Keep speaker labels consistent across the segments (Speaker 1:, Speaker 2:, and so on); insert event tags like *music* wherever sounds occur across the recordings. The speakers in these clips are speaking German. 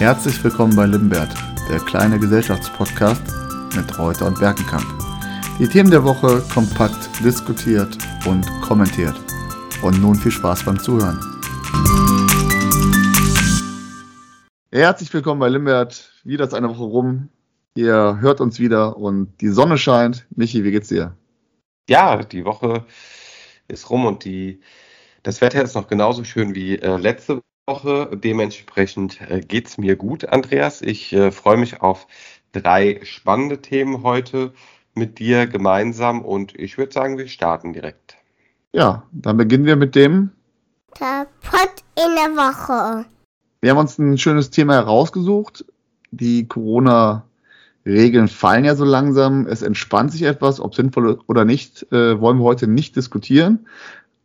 Speaker 1: Herzlich willkommen bei Limbert, der kleine Gesellschaftspodcast mit Reuter und Berkenkamp. Die Themen der Woche kompakt diskutiert und kommentiert. Und nun viel Spaß beim Zuhören. Herzlich willkommen bei Limbert. Wieder ist eine Woche rum. Ihr hört uns wieder und die Sonne scheint. Michi, wie geht's dir?
Speaker 2: Ja, die Woche ist rum und die, das Wetter ist noch genauso schön wie äh, letzte Woche. Dementsprechend äh, geht's mir gut, Andreas. Ich äh, freue mich auf drei spannende Themen heute mit dir gemeinsam und ich würde sagen, wir starten direkt.
Speaker 1: Ja, dann beginnen wir mit dem
Speaker 3: Der Pott in der Woche.
Speaker 1: Wir haben uns ein schönes Thema herausgesucht. Die Corona-Regeln fallen ja so langsam. Es entspannt sich etwas, ob sinnvoll oder nicht, äh, wollen wir heute nicht diskutieren.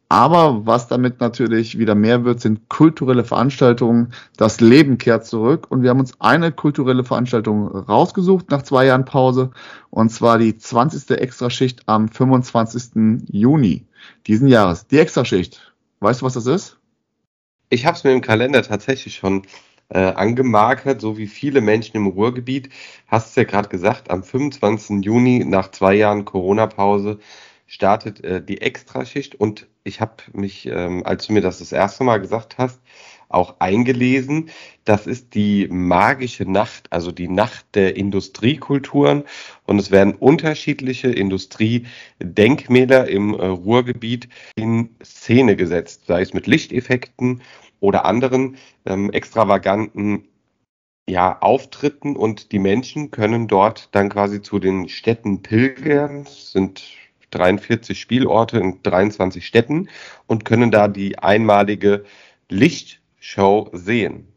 Speaker 1: Aber was damit natürlich wieder mehr wird, sind kulturelle Veranstaltungen. Das Leben kehrt zurück und wir haben uns eine kulturelle Veranstaltung rausgesucht nach zwei Jahren Pause und zwar die 20. Extraschicht am 25. Juni diesen Jahres. Die Extraschicht. Weißt du, was das ist?
Speaker 2: Ich habe es mir im Kalender tatsächlich schon äh, angemarkert, so wie viele Menschen im Ruhrgebiet. Hast es ja gerade gesagt, am 25. Juni nach zwei Jahren Corona-Pause startet äh, die Extraschicht und ich habe mich, ähm, als du mir das das erste Mal gesagt hast, auch eingelesen. Das ist die magische Nacht, also die Nacht der Industriekulturen. Und es werden unterschiedliche Industriedenkmäler im äh, Ruhrgebiet in Szene gesetzt, sei es mit Lichteffekten oder anderen ähm, extravaganten ja, Auftritten. Und die Menschen können dort dann quasi zu den Städten pilgern. Sind 43 Spielorte in 23 Städten und können da die einmalige Lichtshow sehen.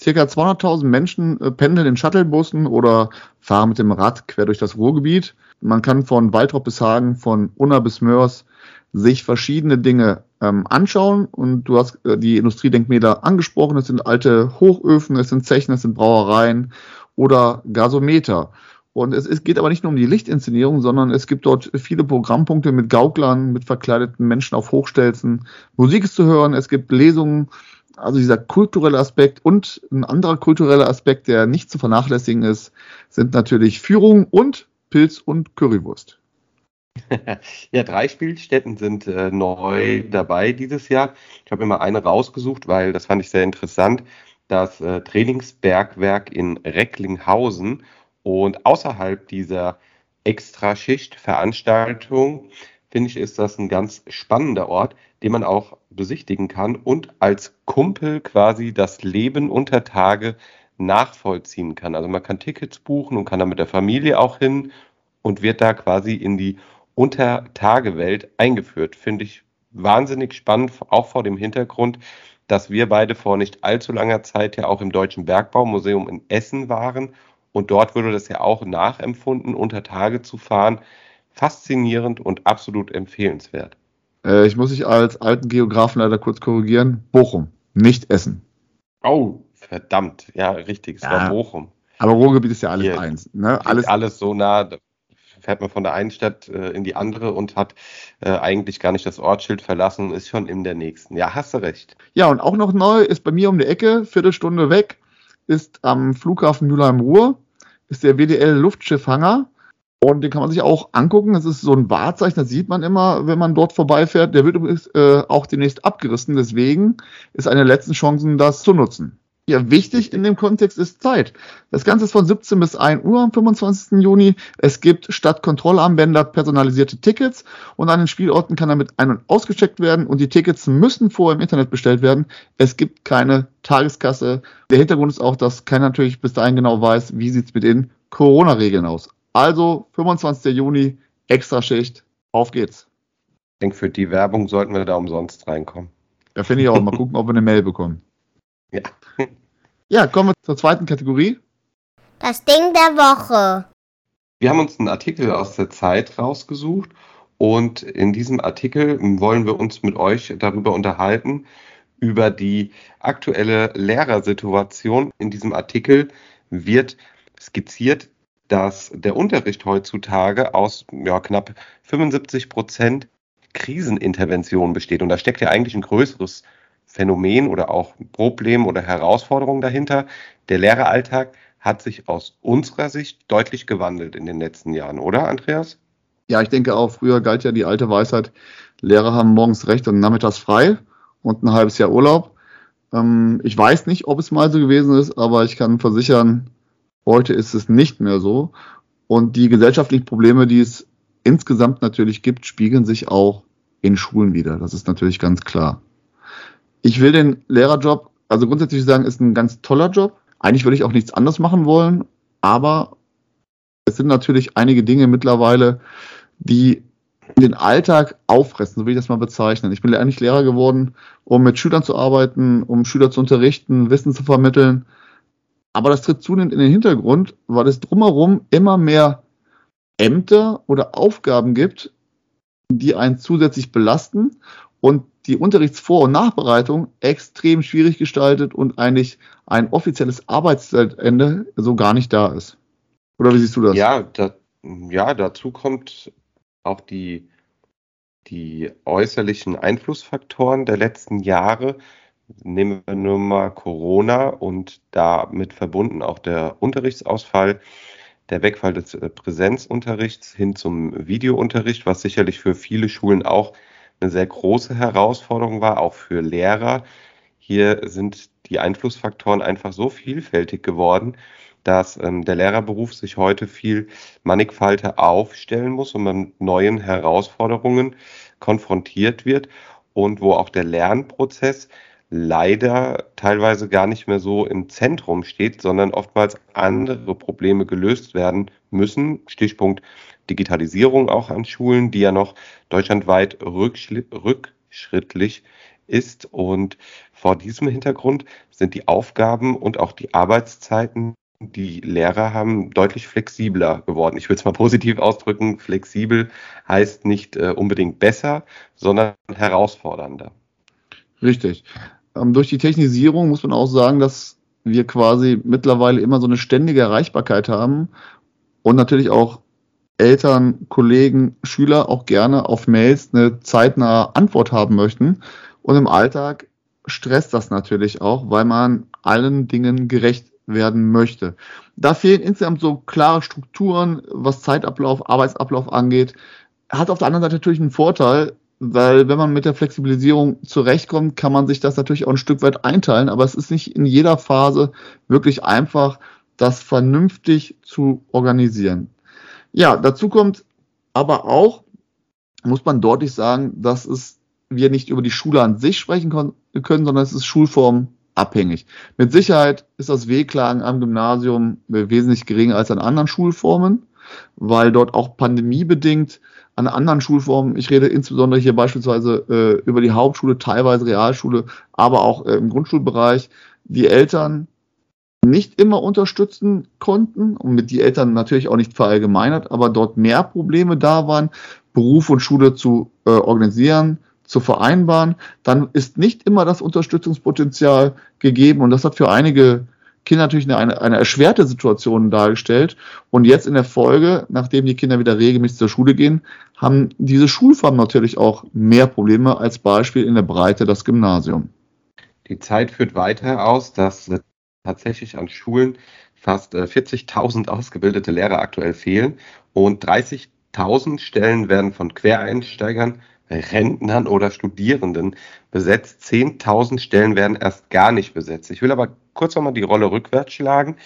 Speaker 1: Circa 200.000 Menschen äh, pendeln in Shuttlebussen oder fahren mit dem Rad quer durch das Ruhrgebiet. Man kann von Waldrop bis Hagen, von Unna bis Mörs sich verschiedene Dinge ähm, anschauen. Und du hast äh, die Industriedenkmäler angesprochen. Es sind alte Hochöfen, es sind Zechen, es sind Brauereien oder Gasometer. Und es, es geht aber nicht nur um die Lichtinszenierung, sondern es gibt dort viele Programmpunkte mit Gauklern, mit verkleideten Menschen auf Hochstelzen. Musik ist zu hören, es gibt Lesungen, also dieser kulturelle Aspekt und ein anderer kultureller Aspekt, der nicht zu vernachlässigen ist, sind natürlich Führung und Pilz und Currywurst. *laughs*
Speaker 2: ja, drei Spielstätten sind äh, neu dabei dieses Jahr. Ich habe immer eine rausgesucht, weil das fand ich sehr interessant. Das äh, Trainingsbergwerk in Recklinghausen und außerhalb dieser Extraschicht-Veranstaltung, finde ich, ist das ein ganz spannender Ort, den man auch besichtigen kann und als Kumpel quasi das Leben unter Tage nachvollziehen kann. Also man kann Tickets buchen und kann da mit der Familie auch hin und wird da quasi in die Untertagewelt eingeführt. Finde ich wahnsinnig spannend, auch vor dem Hintergrund, dass wir beide vor nicht allzu langer Zeit ja auch im Deutschen Bergbaumuseum in Essen waren und dort wurde das ja auch nachempfunden, unter Tage zu fahren. Faszinierend und absolut empfehlenswert.
Speaker 1: Äh, ich muss dich als alten Geografen leider kurz korrigieren. Bochum, nicht Essen.
Speaker 2: Oh, verdammt. Ja, richtig. Es ja, war Bochum.
Speaker 1: Aber Ruhrgebiet ist ja alles Hier, eins. Ne?
Speaker 2: Alles, alles so nah. Fährt man von der einen Stadt äh, in die andere und hat äh, eigentlich gar nicht das Ortsschild verlassen, ist schon in der nächsten. Ja, hast du recht.
Speaker 1: Ja, und auch noch neu ist bei mir um die Ecke, Viertelstunde weg, ist am Flughafen Mülheim-Ruhr ist der WDL Luftschiffhanger. Und den kann man sich auch angucken. Das ist so ein Wahrzeichen, das sieht man immer, wenn man dort vorbeifährt. Der wird übrigens äh, auch demnächst abgerissen. Deswegen ist eine der letzten Chancen, das zu nutzen. Ja, wichtig in dem Kontext ist Zeit. Das Ganze ist von 17 bis 1 Uhr am 25. Juni. Es gibt statt Kontrollarmbänder personalisierte Tickets und an den Spielorten kann damit ein- und ausgecheckt werden und die Tickets müssen vorher im Internet bestellt werden. Es gibt keine Tageskasse. Der Hintergrund ist auch, dass keiner natürlich bis dahin genau weiß, wie sieht's mit den Corona-Regeln aus. Also 25. Juni, Extraschicht, auf geht's.
Speaker 2: Ich denke, für die Werbung sollten wir da umsonst reinkommen.
Speaker 1: Ja, finde ich auch. Mal *laughs* gucken, ob wir eine Mail bekommen.
Speaker 2: Ja.
Speaker 1: Ja, kommen wir zur zweiten Kategorie.
Speaker 3: Das Ding der Woche.
Speaker 2: Wir haben uns einen Artikel aus der Zeit rausgesucht und in diesem Artikel wollen wir uns mit euch darüber unterhalten, über die aktuelle Lehrersituation. In diesem Artikel wird skizziert, dass der Unterricht heutzutage aus ja, knapp 75 Prozent Krisenintervention besteht. Und da steckt ja eigentlich ein größeres Phänomen oder auch Problem oder Herausforderung dahinter. Der Lehreralltag hat sich aus unserer Sicht deutlich gewandelt in den letzten Jahren, oder Andreas?
Speaker 1: Ja, ich denke auch, früher galt ja die alte Weisheit, Lehrer haben morgens recht und nachmittags frei und ein halbes Jahr Urlaub. Ähm, ich weiß nicht, ob es mal so gewesen ist, aber ich kann versichern, heute ist es nicht mehr so. Und die gesellschaftlichen Probleme, die es insgesamt natürlich gibt, spiegeln sich auch in Schulen wieder. Das ist natürlich ganz klar. Ich will den Lehrerjob, also grundsätzlich sagen, ist ein ganz toller Job. Eigentlich würde ich auch nichts anderes machen wollen, aber es sind natürlich einige Dinge mittlerweile, die den Alltag auffressen, so will ich das mal bezeichnen. Ich bin eigentlich Lehrer geworden, um mit Schülern zu arbeiten, um Schüler zu unterrichten, Wissen zu vermitteln. Aber das tritt zunehmend in den Hintergrund, weil es drumherum immer mehr Ämter oder Aufgaben gibt, die einen zusätzlich belasten und die Unterrichtsvor- und Nachbereitung extrem schwierig gestaltet und eigentlich ein offizielles Arbeitszeitende so gar nicht da ist. Oder wie siehst du das?
Speaker 2: Ja, da, ja dazu kommt auch die, die äußerlichen Einflussfaktoren der letzten Jahre. Nehmen wir nur mal Corona und damit verbunden auch der Unterrichtsausfall, der Wegfall des äh, Präsenzunterrichts hin zum Videounterricht, was sicherlich für viele Schulen auch eine sehr große Herausforderung war, auch für Lehrer. Hier sind die Einflussfaktoren einfach so vielfältig geworden, dass ähm, der Lehrerberuf sich heute viel mannigfalter aufstellen muss und mit neuen Herausforderungen konfrontiert wird und wo auch der Lernprozess leider teilweise gar nicht mehr so im Zentrum steht, sondern oftmals andere Probleme gelöst werden müssen. Stichpunkt Digitalisierung auch an Schulen, die ja noch deutschlandweit rückschrittlich ist. Und vor diesem Hintergrund sind die Aufgaben und auch die Arbeitszeiten die Lehrer haben deutlich flexibler geworden. Ich will es mal positiv ausdrücken. Flexibel heißt nicht äh, unbedingt besser, sondern herausfordernder.
Speaker 1: Richtig. Ähm, durch die Technisierung muss man auch sagen, dass wir quasi mittlerweile immer so eine ständige Erreichbarkeit haben und natürlich auch Eltern, Kollegen, Schüler auch gerne auf Mails eine zeitnahe Antwort haben möchten. Und im Alltag stresst das natürlich auch, weil man allen Dingen gerecht werden möchte. Da fehlen insgesamt so klare Strukturen, was Zeitablauf, Arbeitsablauf angeht. Hat auf der anderen Seite natürlich einen Vorteil, weil wenn man mit der Flexibilisierung zurechtkommt, kann man sich das natürlich auch ein Stück weit einteilen, aber es ist nicht in jeder Phase wirklich einfach, das vernünftig zu organisieren. Ja, dazu kommt aber auch, muss man deutlich sagen, dass es wir nicht über die Schule an sich sprechen können, sondern es ist Schulform abhängig. Mit Sicherheit ist das Wehklagen am Gymnasium wesentlich geringer als an anderen Schulformen, weil dort auch pandemiebedingt an anderen Schulformen, ich rede insbesondere hier beispielsweise äh, über die Hauptschule, teilweise Realschule, aber auch äh, im Grundschulbereich, die Eltern nicht immer unterstützen konnten und mit die Eltern natürlich auch nicht verallgemeinert, aber dort mehr Probleme da waren, Beruf und Schule zu äh, organisieren, zu vereinbaren, dann ist nicht immer das Unterstützungspotenzial gegeben und das hat für einige Kinder natürlich eine, eine erschwerte Situation dargestellt. Und jetzt in der Folge, nachdem die Kinder wieder regelmäßig zur Schule gehen, haben diese Schulformen natürlich auch mehr Probleme als Beispiel in der Breite das Gymnasium.
Speaker 2: Die Zeit führt weiter aus, dass tatsächlich an Schulen fast 40.000 äh, ausgebildete Lehrer aktuell fehlen und 30.000 Stellen werden von Quereinsteigern Rentnern oder Studierenden besetzt. 10.000 Stellen werden erst gar nicht besetzt. Ich will aber kurz nochmal die Rolle rückwärts schlagen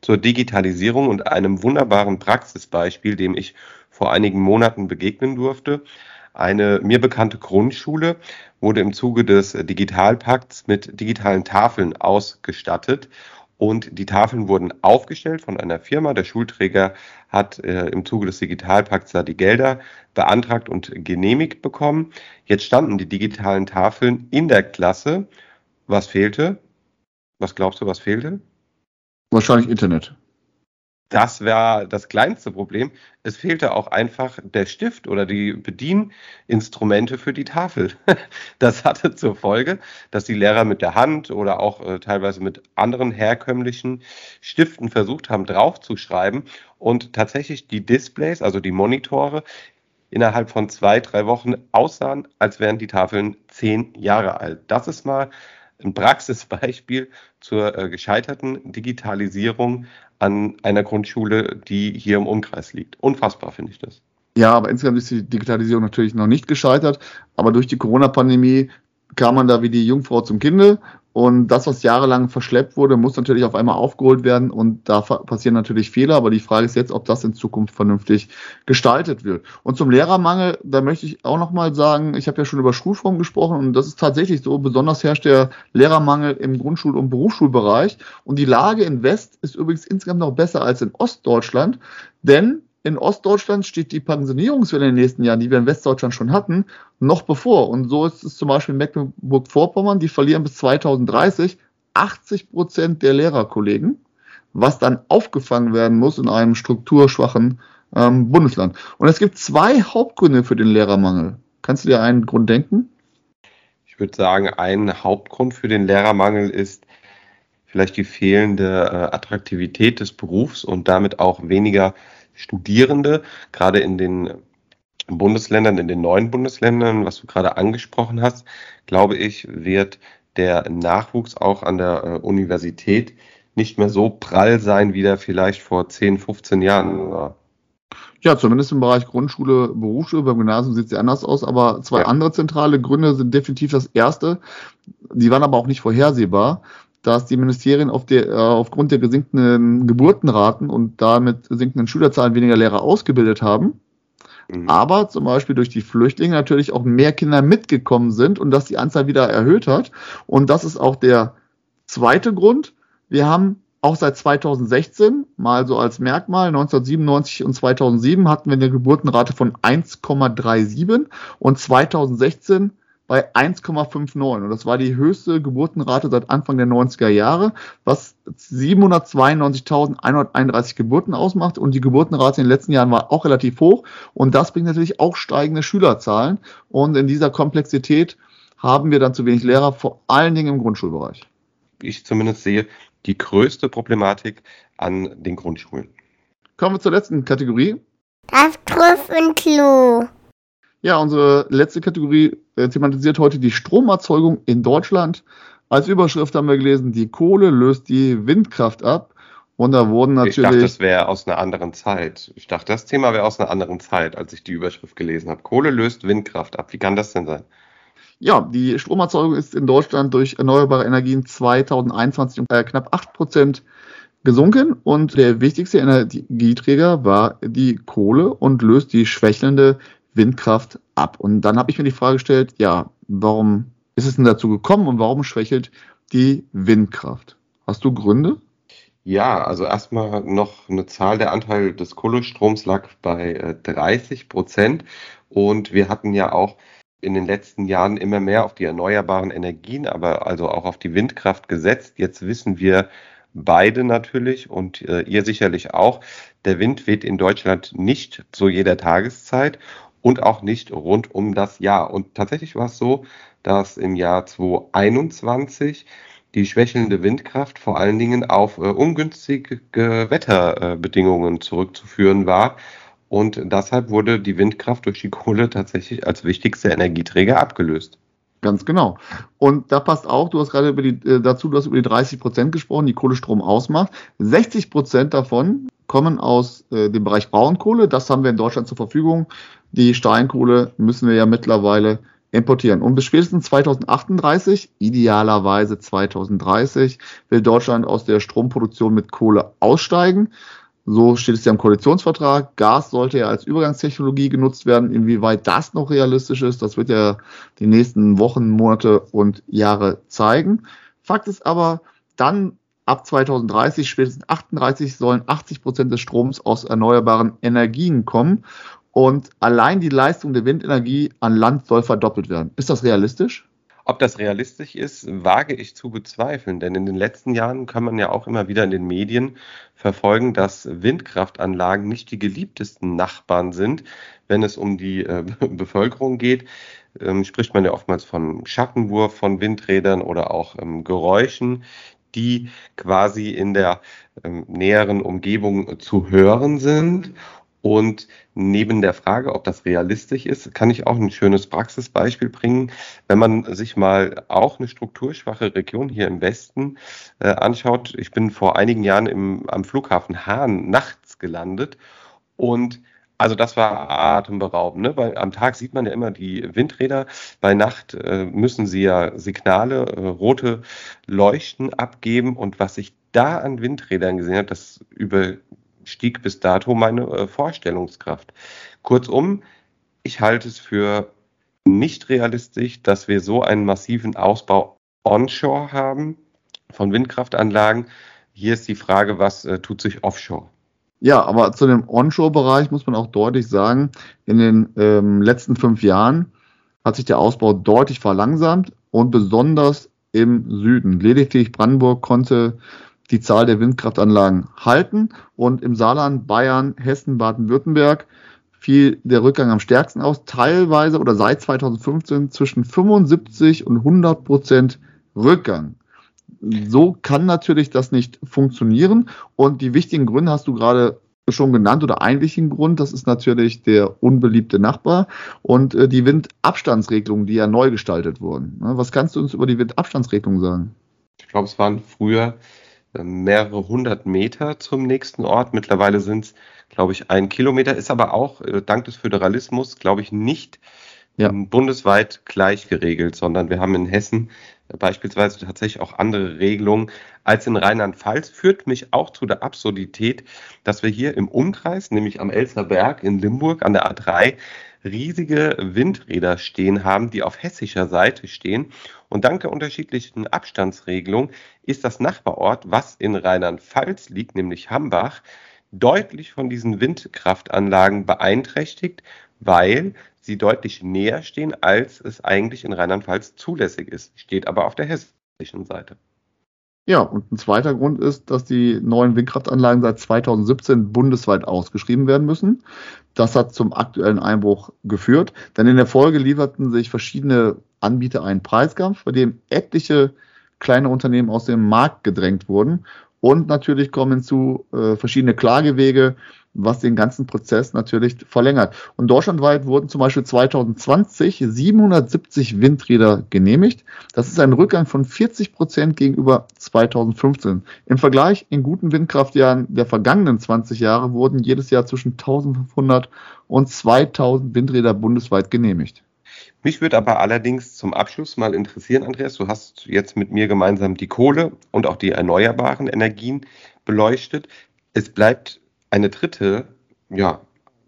Speaker 2: zur Digitalisierung und einem wunderbaren Praxisbeispiel, dem ich vor einigen Monaten begegnen durfte. Eine mir bekannte Grundschule wurde im Zuge des Digitalpakts mit digitalen Tafeln ausgestattet und die Tafeln wurden aufgestellt von einer Firma. Der Schulträger hat äh, im Zuge des Digitalpakts da die Gelder beantragt und genehmigt bekommen. Jetzt standen die digitalen Tafeln in der Klasse. Was fehlte? Was glaubst du, was fehlte?
Speaker 1: Wahrscheinlich Internet.
Speaker 2: Das war das kleinste Problem. Es fehlte auch einfach der Stift oder die Bedieninstrumente für die Tafel. *laughs* Das hatte zur Folge, dass die Lehrer mit der Hand oder auch äh, teilweise mit anderen herkömmlichen Stiften versucht haben, draufzuschreiben und tatsächlich die Displays, also die Monitore, innerhalb von zwei, drei Wochen aussahen, als wären die Tafeln zehn Jahre alt. Das ist mal ein Praxisbeispiel zur äh, gescheiterten Digitalisierung an einer Grundschule, die hier im Umkreis liegt. Unfassbar finde ich das.
Speaker 1: Ja, aber insgesamt ist die Digitalisierung natürlich noch nicht gescheitert. Aber durch die Corona-Pandemie kam man da wie die Jungfrau zum Kinde und das, was jahrelang verschleppt wurde, muss natürlich auf einmal aufgeholt werden. Und da passieren natürlich Fehler, aber die Frage ist jetzt, ob das in Zukunft vernünftig gestaltet wird. Und zum Lehrermangel, da möchte ich auch nochmal sagen, ich habe ja schon über Schulform gesprochen. Und das ist tatsächlich so, besonders herrscht der Lehrermangel im Grundschul- und Berufsschulbereich. Und die Lage in West ist übrigens insgesamt noch besser als in Ostdeutschland, denn in Ostdeutschland steht die Pensionierungswelle in den nächsten Jahren, die wir in Westdeutschland schon hatten, noch bevor. Und so ist es zum Beispiel in Mecklenburg-Vorpommern, die verlieren bis 2030 80 Prozent der Lehrerkollegen, was dann aufgefangen werden muss in einem strukturschwachen ähm, Bundesland. Und es gibt zwei Hauptgründe für den Lehrermangel. Kannst du dir einen Grund denken?
Speaker 2: Ich würde sagen, ein Hauptgrund für den Lehrermangel ist vielleicht die fehlende äh, Attraktivität des Berufs und damit auch weniger Studierende, gerade in den Bundesländern, in den neuen Bundesländern, was du gerade angesprochen hast, glaube ich, wird der Nachwuchs auch an der äh, Universität nicht mehr so prall sein, wie der vielleicht vor 10, 15 Jahren war.
Speaker 1: Ja, zumindest im Bereich Grundschule, Berufsschule, beim Gymnasium sieht es ja anders aus, aber zwei ja. andere zentrale Gründe sind definitiv das erste. Die waren aber auch nicht vorhersehbar dass die Ministerien auf der, äh, aufgrund der gesinkten Geburtenraten und damit sinkenden Schülerzahlen weniger Lehrer ausgebildet haben. Mhm. Aber zum Beispiel durch die Flüchtlinge natürlich auch mehr Kinder mitgekommen sind und dass die Anzahl wieder erhöht hat. Und das ist auch der zweite Grund. Wir haben auch seit 2016, mal so als Merkmal, 1997 und 2007 hatten wir eine Geburtenrate von 1,37 und 2016 bei 1,59. Und das war die höchste Geburtenrate seit Anfang der 90er Jahre, was 792.131 Geburten ausmacht. Und die Geburtenrate in den letzten Jahren war auch relativ hoch. Und das bringt natürlich auch steigende Schülerzahlen. Und in dieser Komplexität haben wir dann zu wenig Lehrer, vor allen Dingen im Grundschulbereich.
Speaker 2: Ich zumindest sehe die größte Problematik an den Grundschulen.
Speaker 1: Kommen wir zur letzten Kategorie.
Speaker 3: Das Trüffelklo.
Speaker 1: Ja, unsere letzte Kategorie äh, thematisiert heute die Stromerzeugung in Deutschland. Als Überschrift haben wir gelesen, die Kohle löst die Windkraft ab. Und da wurden natürlich. Ich
Speaker 2: dachte, das wäre aus einer anderen Zeit. Ich dachte, das Thema wäre aus einer anderen Zeit, als ich die Überschrift gelesen habe. Kohle löst Windkraft ab. Wie kann das denn sein?
Speaker 1: Ja, die Stromerzeugung ist in Deutschland durch erneuerbare Energien 2021 um äh, knapp 8 Prozent gesunken und der wichtigste Energieträger war die Kohle und löst die schwächelnde Windkraft ab. Und dann habe ich mir die Frage gestellt, ja, warum ist es denn dazu gekommen und warum schwächelt die Windkraft? Hast du Gründe?
Speaker 2: Ja, also erstmal noch eine Zahl. Der Anteil des Kohlestroms lag bei 30 äh, Prozent. Und wir hatten ja auch in den letzten Jahren immer mehr auf die erneuerbaren Energien, aber also auch auf die Windkraft gesetzt. Jetzt wissen wir beide natürlich und äh, ihr sicherlich auch, der Wind weht in Deutschland nicht zu jeder Tageszeit und auch nicht rund um das Jahr. Und tatsächlich war es so, dass im Jahr 2021 die schwächelnde Windkraft vor allen Dingen auf äh, ungünstige Wetterbedingungen zurückzuführen war. Und deshalb wurde die Windkraft durch die Kohle tatsächlich als wichtigster Energieträger abgelöst.
Speaker 1: Ganz genau. Und da passt auch, du hast gerade über die, äh, dazu, du hast über die 30 Prozent gesprochen, die Kohlestrom ausmacht. 60 Prozent davon kommen aus äh, dem Bereich Braunkohle. Das haben wir in Deutschland zur Verfügung. Die Steinkohle müssen wir ja mittlerweile importieren. Und bis spätestens 2038, idealerweise 2030, will Deutschland aus der Stromproduktion mit Kohle aussteigen. So steht es ja im Koalitionsvertrag. Gas sollte ja als Übergangstechnologie genutzt werden. Inwieweit das noch realistisch ist, das wird ja die nächsten Wochen, Monate und Jahre zeigen. Fakt ist aber, dann ab 2030, spätestens 38 sollen 80 Prozent des Stroms aus erneuerbaren Energien kommen. Und allein die Leistung der Windenergie an Land soll verdoppelt werden. Ist das realistisch?
Speaker 2: Ob das realistisch ist, wage ich zu bezweifeln, denn in den letzten Jahren kann man ja auch immer wieder in den Medien verfolgen, dass Windkraftanlagen nicht die geliebtesten Nachbarn sind, wenn es um die äh, *laughs* Bevölkerung geht. Ähm, spricht man ja oftmals von Schattenwurf von Windrädern oder auch ähm, Geräuschen, die quasi in der ähm, näheren Umgebung zu hören sind. Und neben der Frage, ob das realistisch ist, kann ich auch ein schönes Praxisbeispiel bringen. Wenn man sich mal auch eine strukturschwache Region hier im Westen äh, anschaut, ich bin vor einigen Jahren im, am Flughafen Hahn nachts gelandet und also das war atemberaubend. Ne? Weil am Tag sieht man ja immer die Windräder. Bei Nacht äh, müssen sie ja Signale, äh, rote Leuchten abgeben. Und was ich da an Windrädern gesehen habe, das überstieg bis dato meine äh, Vorstellungskraft. Kurzum, ich halte es für nicht realistisch, dass wir so einen massiven Ausbau onshore haben von Windkraftanlagen. Hier ist die Frage, was äh, tut sich offshore?
Speaker 1: Ja, aber zu dem Onshore-Bereich muss man auch deutlich sagen, in den ähm, letzten fünf Jahren hat sich der Ausbau deutlich verlangsamt und besonders im Süden. Lediglich Brandenburg konnte die Zahl der Windkraftanlagen halten und im Saarland, Bayern, Hessen, Baden-Württemberg fiel der Rückgang am stärksten aus, teilweise oder seit 2015 zwischen 75 und 100 Prozent Rückgang so kann natürlich das nicht funktionieren. Und die wichtigen Gründe hast du gerade schon genannt oder eigentlichen Grund, das ist natürlich der unbeliebte Nachbar und äh, die Windabstandsregelungen, die ja neu gestaltet wurden. Ne, was kannst du uns über die Windabstandsregelung sagen?
Speaker 2: Ich glaube, es waren früher mehrere hundert Meter zum nächsten Ort. Mittlerweile sind es, glaube ich, ein Kilometer, ist aber auch äh, dank des Föderalismus, glaube ich, nicht ja. bundesweit gleich geregelt, sondern wir haben in Hessen beispielsweise tatsächlich auch andere Regelungen als in Rheinland-Pfalz, führt mich auch zu der Absurdität, dass wir hier im Umkreis, nämlich am Elsterberg in Limburg an der A3, riesige Windräder stehen haben, die auf hessischer Seite stehen. Und dank der unterschiedlichen Abstandsregelung ist das Nachbarort, was in Rheinland-Pfalz liegt, nämlich Hambach, deutlich von diesen Windkraftanlagen beeinträchtigt, weil sie deutlich näher stehen, als es eigentlich in Rheinland-Pfalz zulässig ist. Steht aber auf der hessischen Seite.
Speaker 1: Ja, und ein zweiter Grund ist, dass die neuen Windkraftanlagen seit 2017 bundesweit ausgeschrieben werden müssen. Das hat zum aktuellen Einbruch geführt, denn in der Folge lieferten sich verschiedene Anbieter einen Preiskampf, bei dem etliche kleine Unternehmen aus dem Markt gedrängt wurden. Und natürlich kommen hinzu äh, verschiedene Klagewege, was den ganzen Prozess natürlich verlängert. Und deutschlandweit wurden zum Beispiel 2020 770 Windräder genehmigt. Das ist ein Rückgang von 40 Prozent gegenüber 2015. Im Vergleich in guten Windkraftjahren der vergangenen 20 Jahre wurden jedes Jahr zwischen 1500 und 2000 Windräder bundesweit genehmigt.
Speaker 2: Mich würde aber allerdings zum Abschluss mal interessieren, Andreas, du hast jetzt mit mir gemeinsam die Kohle und auch die erneuerbaren Energien beleuchtet. Es bleibt eine dritte, ja,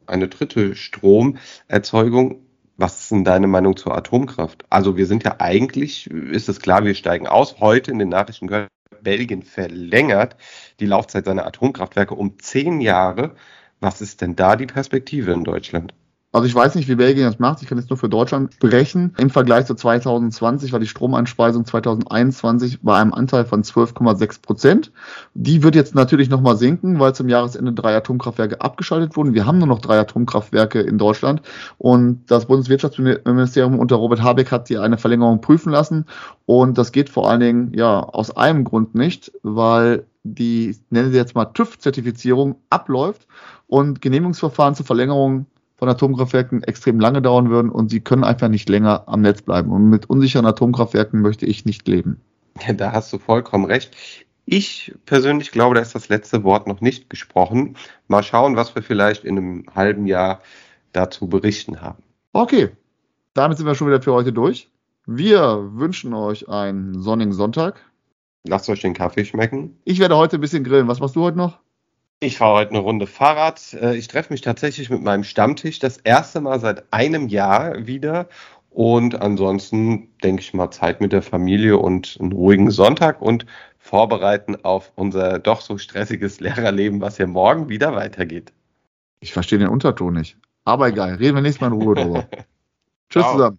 Speaker 2: eine dritte Stromerzeugung. Was ist denn deine Meinung zur Atomkraft? Also wir sind ja eigentlich, ist es klar, wir steigen aus. Heute in den Nachrichten gehört, Belgien verlängert die Laufzeit seiner Atomkraftwerke um zehn Jahre. Was ist denn da die Perspektive in Deutschland?
Speaker 1: Also ich weiß nicht, wie Belgien das macht. Ich kann jetzt nur für Deutschland sprechen. Im Vergleich zu 2020 war die Stromeinspeisung 2021 bei einem Anteil von 12,6 Prozent. Die wird jetzt natürlich nochmal sinken, weil zum Jahresende drei Atomkraftwerke abgeschaltet wurden. Wir haben nur noch drei Atomkraftwerke in Deutschland. Und das Bundeswirtschaftsministerium unter Robert Habeck hat hier eine Verlängerung prüfen lassen. Und das geht vor allen Dingen ja aus einem Grund nicht, weil die, nennen Sie jetzt mal TÜV-Zertifizierung abläuft und Genehmigungsverfahren zur Verlängerung von Atomkraftwerken extrem lange dauern würden und sie können einfach nicht länger am Netz bleiben. Und mit unsicheren Atomkraftwerken möchte ich nicht leben.
Speaker 2: Ja, da hast du vollkommen recht. Ich persönlich glaube, da ist das letzte Wort noch nicht gesprochen. Mal schauen, was wir vielleicht in einem halben Jahr dazu berichten haben.
Speaker 1: Okay, damit sind wir schon wieder für heute durch. Wir wünschen euch einen sonnigen Sonntag.
Speaker 2: Lasst euch den Kaffee schmecken.
Speaker 1: Ich werde heute ein bisschen grillen. Was machst du heute noch?
Speaker 2: Ich fahre heute eine Runde Fahrrad. Äh, ich treffe mich tatsächlich mit meinem Stammtisch das erste Mal seit einem Jahr wieder. Und ansonsten denke ich mal Zeit mit der Familie und einen ruhigen Sonntag und vorbereiten auf unser doch so stressiges Lehrerleben, was ja morgen wieder weitergeht.
Speaker 1: Ich verstehe den Unterton nicht. Aber egal, reden wir nächstes Mal in Ruhe drüber. *laughs* Tschüss Ciao. zusammen.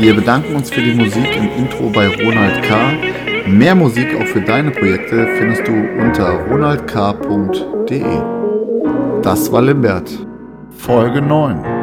Speaker 1: Wir bedanken uns für die Musik im Intro bei Ronald K. Mehr Musik auch für deine Projekte findest du unter ronaldk.de. Das war Limbert. Folge 9.